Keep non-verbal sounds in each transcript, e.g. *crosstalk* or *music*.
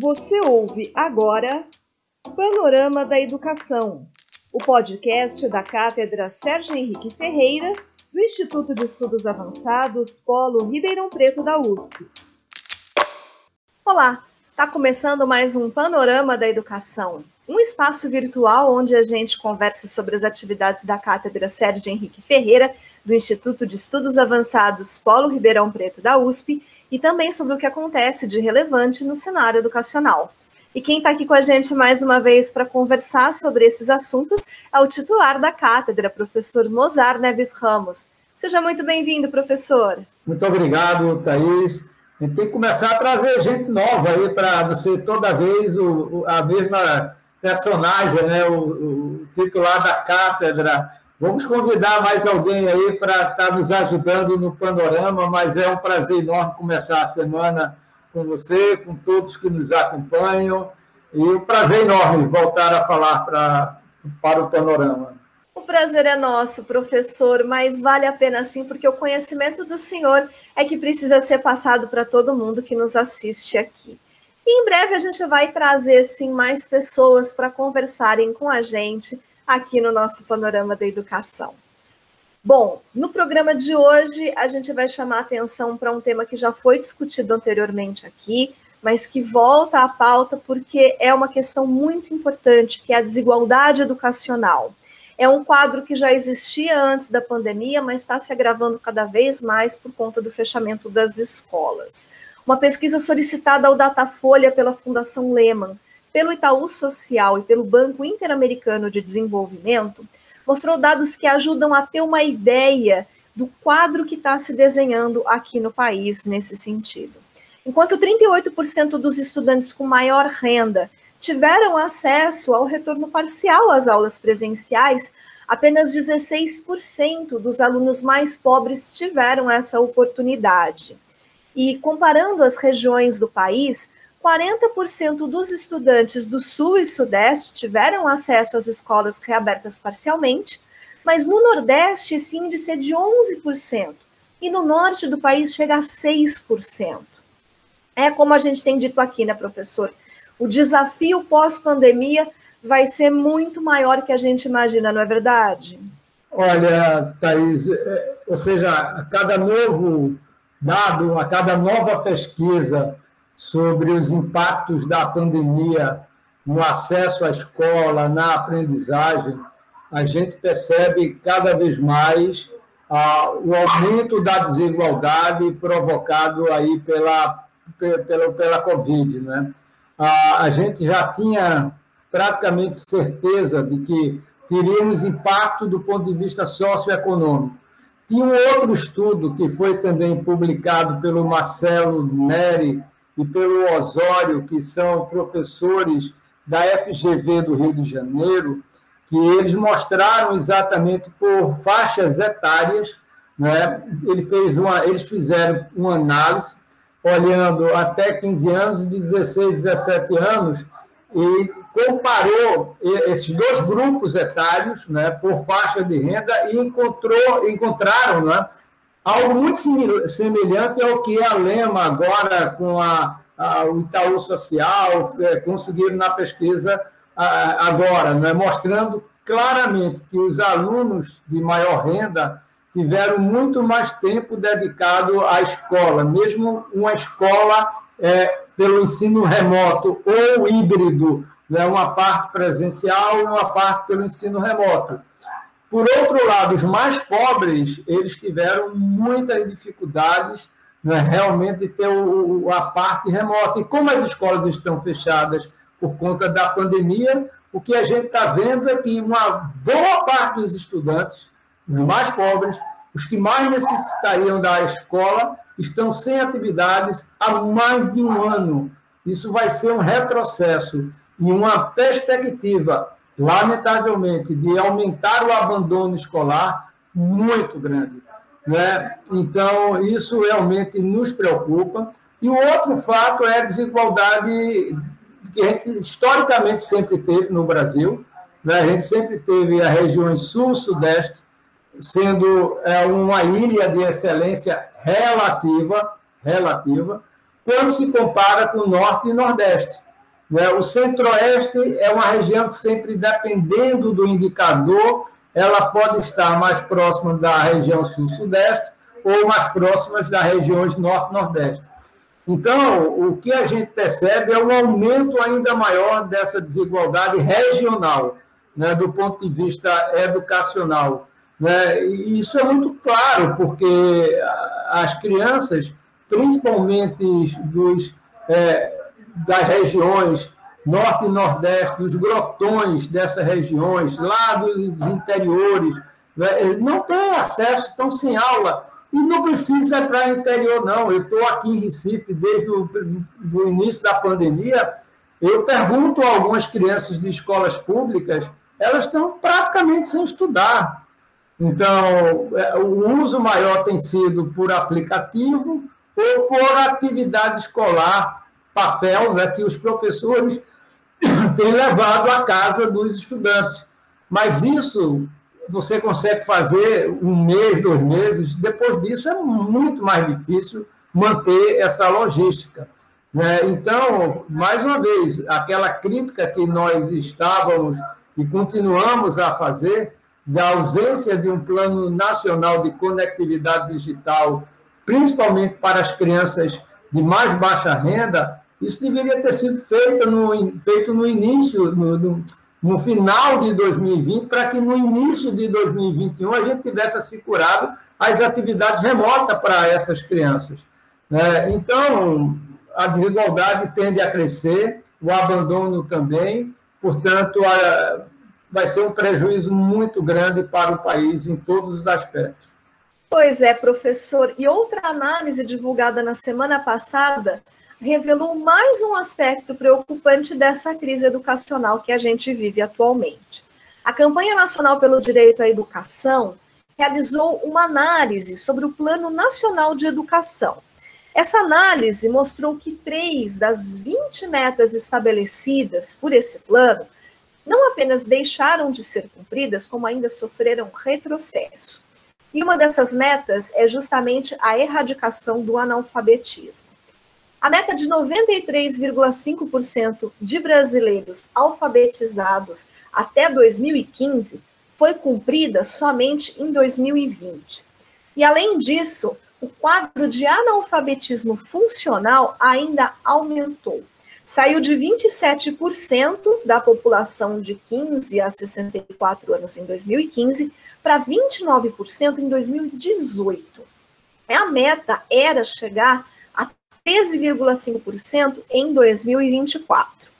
Você ouve agora Panorama da Educação, o podcast da Cátedra Sérgio Henrique Ferreira, do Instituto de Estudos Avançados Polo Ribeirão Preto da USP. Olá, está começando mais um Panorama da Educação, um espaço virtual onde a gente conversa sobre as atividades da Cátedra Sérgio Henrique Ferreira, do Instituto de Estudos Avançados Polo Ribeirão Preto da USP e também sobre o que acontece de relevante no cenário educacional. E quem está aqui com a gente mais uma vez para conversar sobre esses assuntos é o titular da cátedra, professor Mozar Neves Ramos. Seja muito bem-vindo, professor. Muito obrigado, Thaís. A gente tem que começar a trazer gente nova aí para não ser toda vez o, a mesma personagem, né? o, o titular da cátedra Vamos convidar mais alguém aí para estar tá nos ajudando no panorama, mas é um prazer enorme começar a semana com você, com todos que nos acompanham, e um prazer enorme voltar a falar para, para o panorama. O prazer é nosso, professor, mas vale a pena sim, porque o conhecimento do senhor é que precisa ser passado para todo mundo que nos assiste aqui. E em breve a gente vai trazer sim mais pessoas para conversarem com a gente aqui no nosso Panorama da Educação. Bom, no programa de hoje a gente vai chamar atenção para um tema que já foi discutido anteriormente aqui, mas que volta à pauta porque é uma questão muito importante, que é a desigualdade educacional. É um quadro que já existia antes da pandemia, mas está se agravando cada vez mais por conta do fechamento das escolas. Uma pesquisa solicitada ao Datafolha pela Fundação Lehman pelo Itaú Social e pelo Banco Interamericano de Desenvolvimento, mostrou dados que ajudam a ter uma ideia do quadro que está se desenhando aqui no país nesse sentido. Enquanto 38% dos estudantes com maior renda tiveram acesso ao retorno parcial às aulas presenciais, apenas 16% dos alunos mais pobres tiveram essa oportunidade. E comparando as regiões do país, 40% dos estudantes do Sul e Sudeste tiveram acesso às escolas reabertas parcialmente, mas no Nordeste esse índice é de 11%, e no Norte do país chega a 6%. É como a gente tem dito aqui, né, professor? O desafio pós-pandemia vai ser muito maior que a gente imagina, não é verdade? Olha, Thaís, é, ou seja, a cada novo dado, a cada nova pesquisa, sobre os impactos da pandemia no acesso à escola, na aprendizagem, a gente percebe cada vez mais ah, o aumento da desigualdade provocado aí pela, pela, pela Covid. Né? Ah, a gente já tinha praticamente certeza de que teríamos impacto do ponto de vista socioeconômico. Tinha um outro estudo que foi também publicado pelo Marcelo Neri, e pelo Osório, que são professores da FGV do Rio de Janeiro, que eles mostraram exatamente por faixas etárias, né? Ele fez uma, eles fizeram uma análise olhando até 15 anos, de 16, 17 anos, e comparou esses dois grupos etários, né, por faixa de renda e encontrou, encontraram, né, algo muito semelhante ao que a Lema agora com a, a o Itaú Social é, conseguiram na pesquisa a, agora, né, mostrando claramente que os alunos de maior renda tiveram muito mais tempo dedicado à escola, mesmo uma escola é, pelo ensino remoto ou híbrido, né, uma parte presencial e uma parte pelo ensino remoto. Por outro lado, os mais pobres, eles tiveram muitas dificuldades né, realmente ter o, a parte remota. E como as escolas estão fechadas por conta da pandemia, o que a gente está vendo é que uma boa parte dos estudantes, os mais pobres, os que mais necessitariam da escola, estão sem atividades há mais de um ano. Isso vai ser um retrocesso e uma perspectiva lamentavelmente, de aumentar o abandono escolar muito grande. Né? Então, isso realmente nos preocupa. E o outro fato é a desigualdade que a gente historicamente sempre teve no Brasil. Né? A gente sempre teve as regiões sul-sudeste sendo é, uma ilha de excelência relativa, relativa, quando se compara com o Norte e Nordeste. Né? O Centro-Oeste é uma região que sempre, dependendo do indicador, ela pode estar mais próxima da região Sul-Sudeste ou mais próximas das regiões Norte-Nordeste. Então, o que a gente percebe é um aumento ainda maior dessa desigualdade regional, né, do ponto de vista educacional. Né? E isso é muito claro, porque as crianças, principalmente dos, é, das regiões norte e nordeste, dos grotões dessas regiões, lá dos interiores, né? não têm acesso, estão sem aula. E não precisa para o interior, não. Eu estou aqui em Recife desde o início da pandemia. Eu pergunto a algumas crianças de escolas públicas, elas estão praticamente sem estudar. Então, é, o uso maior tem sido por aplicativo ou por atividade escolar, papel, né, que os professores *coughs* têm levado à casa dos estudantes. Mas isso você consegue fazer um mês, dois meses, depois disso é muito mais difícil manter essa logística. Né? Então, mais uma vez, aquela crítica que nós estávamos e continuamos a fazer da ausência de um plano nacional de conectividade digital, principalmente para as crianças de mais baixa renda, isso deveria ter sido feito no, feito no início, no, no, no final de 2020, para que no início de 2021 a gente tivesse assegurado as atividades remotas para essas crianças. Né? Então, a desigualdade tende a crescer, o abandono também, portanto, a, vai ser um prejuízo muito grande para o país em todos os aspectos. Pois é, professor. E outra análise divulgada na semana passada revelou mais um aspecto preocupante dessa crise educacional que a gente vive atualmente. A Campanha Nacional pelo Direito à Educação realizou uma análise sobre o Plano Nacional de Educação. Essa análise mostrou que três das 20 metas estabelecidas por esse plano não apenas deixaram de ser cumpridas, como ainda sofreram retrocesso. E uma dessas metas é justamente a erradicação do analfabetismo. A meta de 93,5% de brasileiros alfabetizados até 2015 foi cumprida somente em 2020. E além disso, o quadro de analfabetismo funcional ainda aumentou saiu de 27% da população de 15 a 64 anos em 2015 para 29% em 2018. A meta era chegar 13,5% em 2024.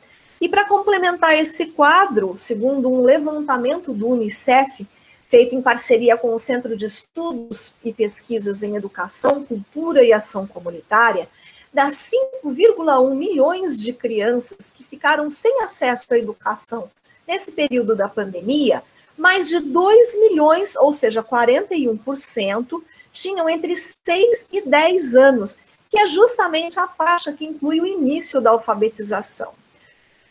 E para complementar esse quadro, segundo um levantamento do Unicef, feito em parceria com o Centro de Estudos e Pesquisas em Educação, Cultura e Ação Comunitária, das 5,1 milhões de crianças que ficaram sem acesso à educação nesse período da pandemia, mais de 2 milhões, ou seja, 41%, tinham entre 6 e 10 anos, que é justamente a faixa que inclui o início da alfabetização.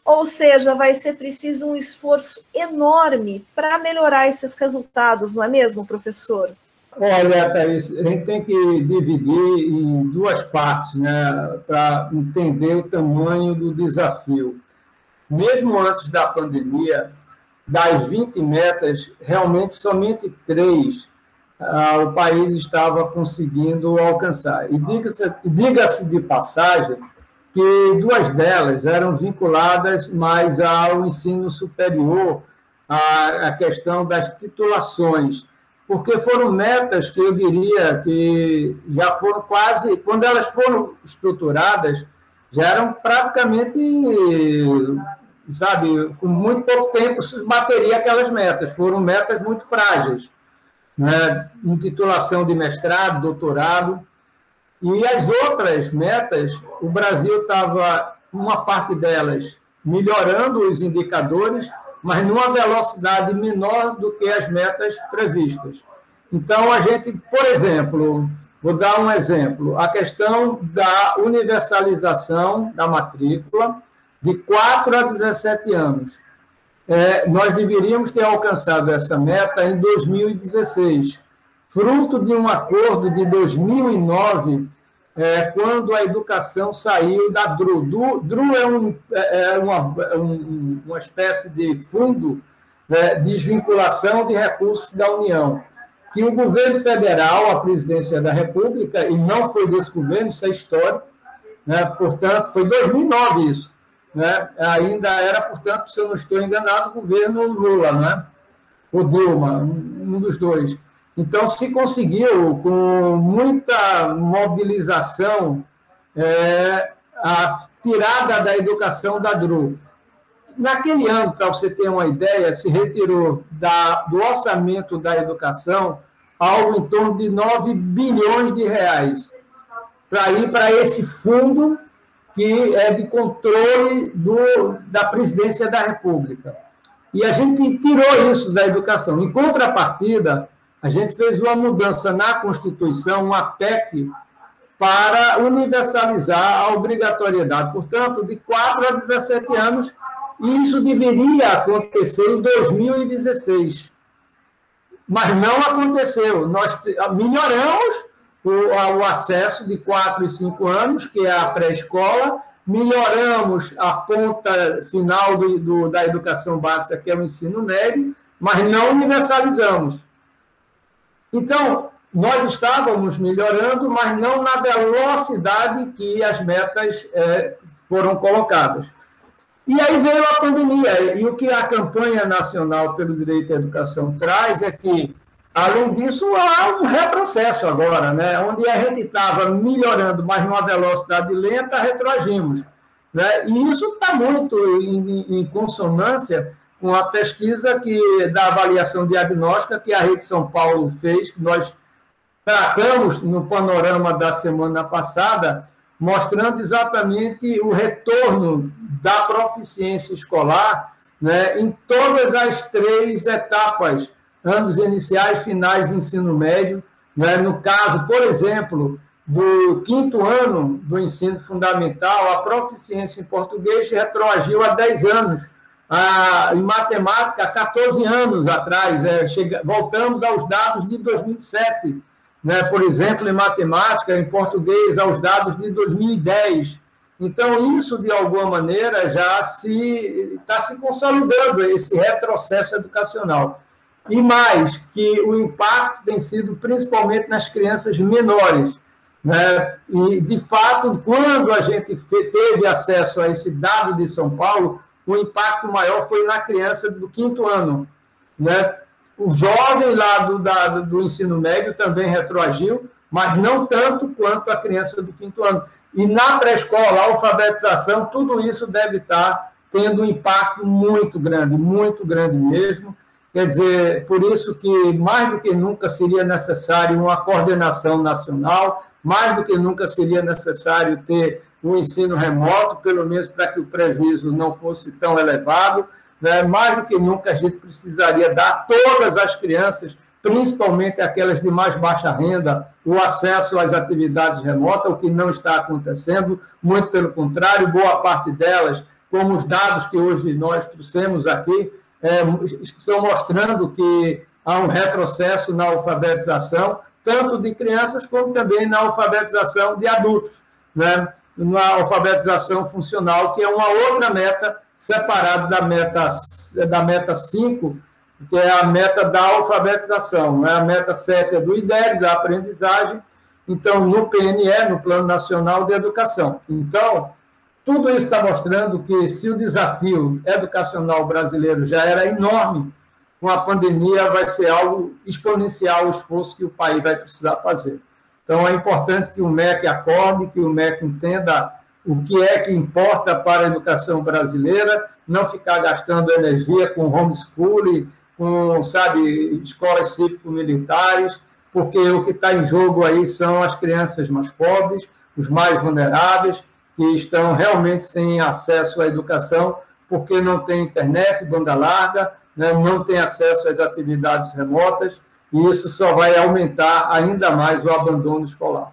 Ou seja, vai ser preciso um esforço enorme para melhorar esses resultados, não é mesmo, professor? Olha, Thaís, a gente tem que dividir em duas partes né, para entender o tamanho do desafio. Mesmo antes da pandemia, das 20 metas, realmente somente três ah, o país estava conseguindo alcançar. E diga-se diga de passagem que duas delas eram vinculadas mais ao ensino superior, à, à questão das titulações porque foram metas que eu diria que já foram quase, quando elas foram estruturadas, já eram praticamente, sabe, com muito pouco tempo se bateria aquelas metas. Foram metas muito frágeis, né? intitulação de mestrado, doutorado. E as outras metas, o Brasil estava, uma parte delas, melhorando os indicadores, mas numa velocidade menor do que as metas previstas. Então, a gente, por exemplo, vou dar um exemplo, a questão da universalização da matrícula de 4 a 17 anos. É, nós deveríamos ter alcançado essa meta em 2016, fruto de um acordo de 2009 é, quando a educação saiu da DRU. DRU, DRU é, um, é, é uma, é um, uma espécie de fundo né, de desvinculação de recursos da União, que o governo federal, a presidência da República, e não foi desse governo, isso é histórico, né, portanto, foi 2009 isso, né, ainda era, portanto, se eu não estou enganado, o governo Lula, né, ou Dilma, um dos dois. Então, se conseguiu, com muita mobilização, é, a tirada da educação da DRU. Naquele ano, para você ter uma ideia, se retirou da, do orçamento da educação algo em torno de 9 bilhões de reais para ir para esse fundo que é de controle do, da presidência da República. E a gente tirou isso da educação. Em contrapartida, a gente fez uma mudança na Constituição, uma PEC, para universalizar a obrigatoriedade, portanto, de 4 a 17 anos, e isso deveria acontecer em 2016. Mas não aconteceu. Nós melhoramos o, o acesso de 4 e 5 anos, que é a pré-escola, melhoramos a ponta final do, do, da educação básica, que é o ensino médio, mas não universalizamos. Então, nós estávamos melhorando, mas não na velocidade que as metas é, foram colocadas. E aí veio a pandemia, e o que a campanha nacional pelo direito à educação traz é que, além disso, há um retrocesso agora, né? onde a gente estava melhorando, mas numa velocidade lenta, retroagimos. Né? E isso está muito em, em consonância com a pesquisa que, da avaliação diagnóstica que a Rede São Paulo fez, que nós tratamos no panorama da semana passada, mostrando exatamente o retorno da proficiência escolar né, em todas as três etapas, anos iniciais, finais e ensino médio. Né, no caso, por exemplo, do quinto ano do ensino fundamental, a proficiência em português retroagiu a 10 anos ah, em matemática há 14 anos atrás. É, chega, voltamos aos dados de 2007. Né? Por exemplo, em matemática, em português, aos dados de 2010. Então, isso, de alguma maneira, já se está se consolidando, esse retrocesso educacional. E mais, que o impacto tem sido principalmente nas crianças menores. Né? E, de fato, quando a gente teve acesso a esse dado de São Paulo, o impacto maior foi na criança do quinto ano. Né? O jovem lá do, da, do ensino médio também retroagiu, mas não tanto quanto a criança do quinto ano. E na pré-escola, alfabetização, tudo isso deve estar tendo um impacto muito grande, muito grande mesmo. Quer dizer, por isso que mais do que nunca seria necessário uma coordenação nacional, mais do que nunca seria necessário ter o ensino remoto, pelo menos para que o prejuízo não fosse tão elevado. Né? Mais do que nunca, a gente precisaria dar a todas as crianças, principalmente aquelas de mais baixa renda, o acesso às atividades remotas, o que não está acontecendo, muito pelo contrário, boa parte delas, como os dados que hoje nós trouxemos aqui, é, estão mostrando que há um retrocesso na alfabetização, tanto de crianças como também na alfabetização de adultos. Né? na alfabetização funcional, que é uma outra meta separada da meta, da meta 5, que é a meta da alfabetização. Né? A meta 7 é do IDEB, da aprendizagem, então, no PNE, no Plano Nacional de Educação. Então, tudo isso está mostrando que, se o desafio educacional brasileiro já era enorme, com a pandemia vai ser algo exponencial o esforço que o país vai precisar fazer. Então, é importante que o MEC acorde, que o MEC entenda o que é que importa para a educação brasileira, não ficar gastando energia com homeschooling, com, sabe, escolas cívico-militares, porque o que está em jogo aí são as crianças mais pobres, os mais vulneráveis, que estão realmente sem acesso à educação, porque não tem internet, banda larga, né, não tem acesso às atividades remotas, e isso só vai aumentar ainda mais o abandono escolar.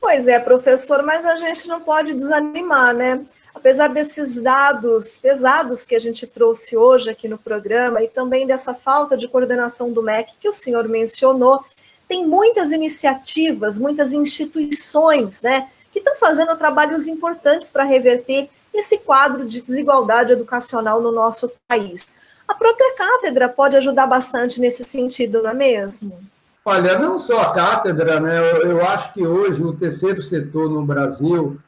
Pois é, professor, mas a gente não pode desanimar, né? Apesar desses dados pesados que a gente trouxe hoje aqui no programa e também dessa falta de coordenação do MEC que o senhor mencionou, tem muitas iniciativas, muitas instituições, né, que estão fazendo trabalhos importantes para reverter esse quadro de desigualdade educacional no nosso país. A própria cátedra pode ajudar bastante nesse sentido, não é mesmo? Olha, não só a cátedra, né? Eu, eu acho que hoje o terceiro setor no Brasil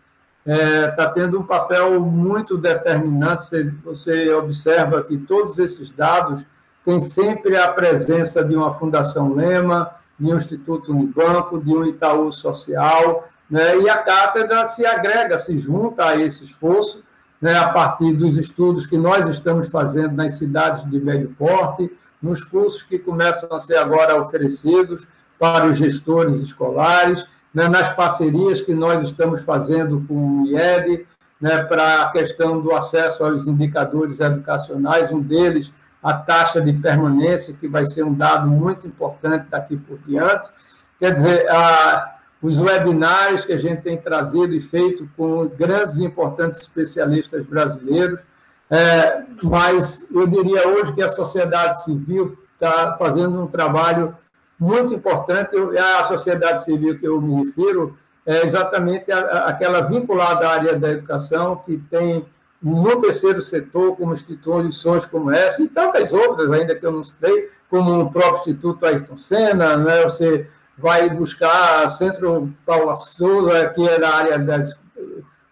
está é, tá tendo um papel muito determinante. Você, você observa que todos esses dados têm sempre a presença de uma Fundação Lema, de um Instituto Unibanco, de um Itaú Social, né? e a cátedra se agrega, se junta a esse esforço, né? a partir dos estudos que nós estamos fazendo nas cidades de médio porte, nos cursos que começam a ser agora oferecidos para os gestores escolares, né, nas parcerias que nós estamos fazendo com o IED, né, para a questão do acesso aos indicadores educacionais, um deles a taxa de permanência, que vai ser um dado muito importante daqui por diante. Quer dizer, a, os webinários que a gente tem trazido e feito com grandes e importantes especialistas brasileiros, é, mas eu diria hoje que a sociedade civil está fazendo um trabalho muito importante. A sociedade civil que eu me refiro é exatamente aquela vinculada à área da educação, que tem no terceiro setor, como instituições como essa, e tantas outras ainda que eu não sei, como o próprio Instituto Ayrton Senna, né? você vai buscar Centro Paula Souza, que é da área das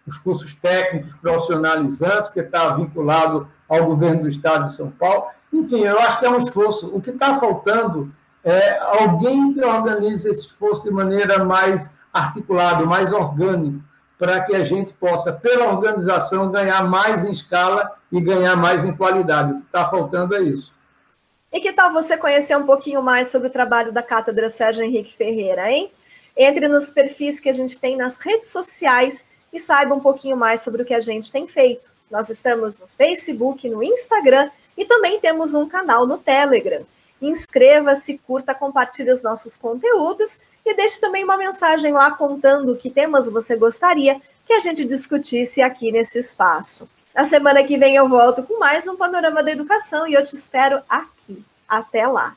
os cursos técnicos profissionalizantes, que está vinculado ao governo do Estado de São Paulo. Enfim, eu acho que é um esforço. O que está faltando é alguém que organize esse esforço de maneira mais articulada, mais orgânica, para que a gente possa, pela organização, ganhar mais em escala e ganhar mais em qualidade. O que está faltando é isso. E que tal você conhecer um pouquinho mais sobre o trabalho da Cátedra Sérgio Henrique Ferreira, hein? Entre nos perfis que a gente tem nas redes sociais e saiba um pouquinho mais sobre o que a gente tem feito. Nós estamos no Facebook, no Instagram e também temos um canal no Telegram. Inscreva-se, curta, compartilhe os nossos conteúdos e deixe também uma mensagem lá contando que temas você gostaria que a gente discutisse aqui nesse espaço. Na semana que vem eu volto com mais um Panorama da Educação e eu te espero aqui. Até lá!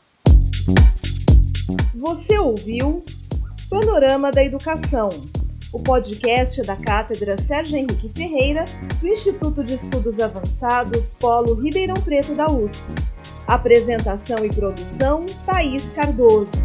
Você ouviu Panorama da Educação o podcast da Cátedra Sérgio Henrique Ferreira, do Instituto de Estudos Avançados Polo Ribeirão Preto da USP. Apresentação e produção: Thaís Cardoso.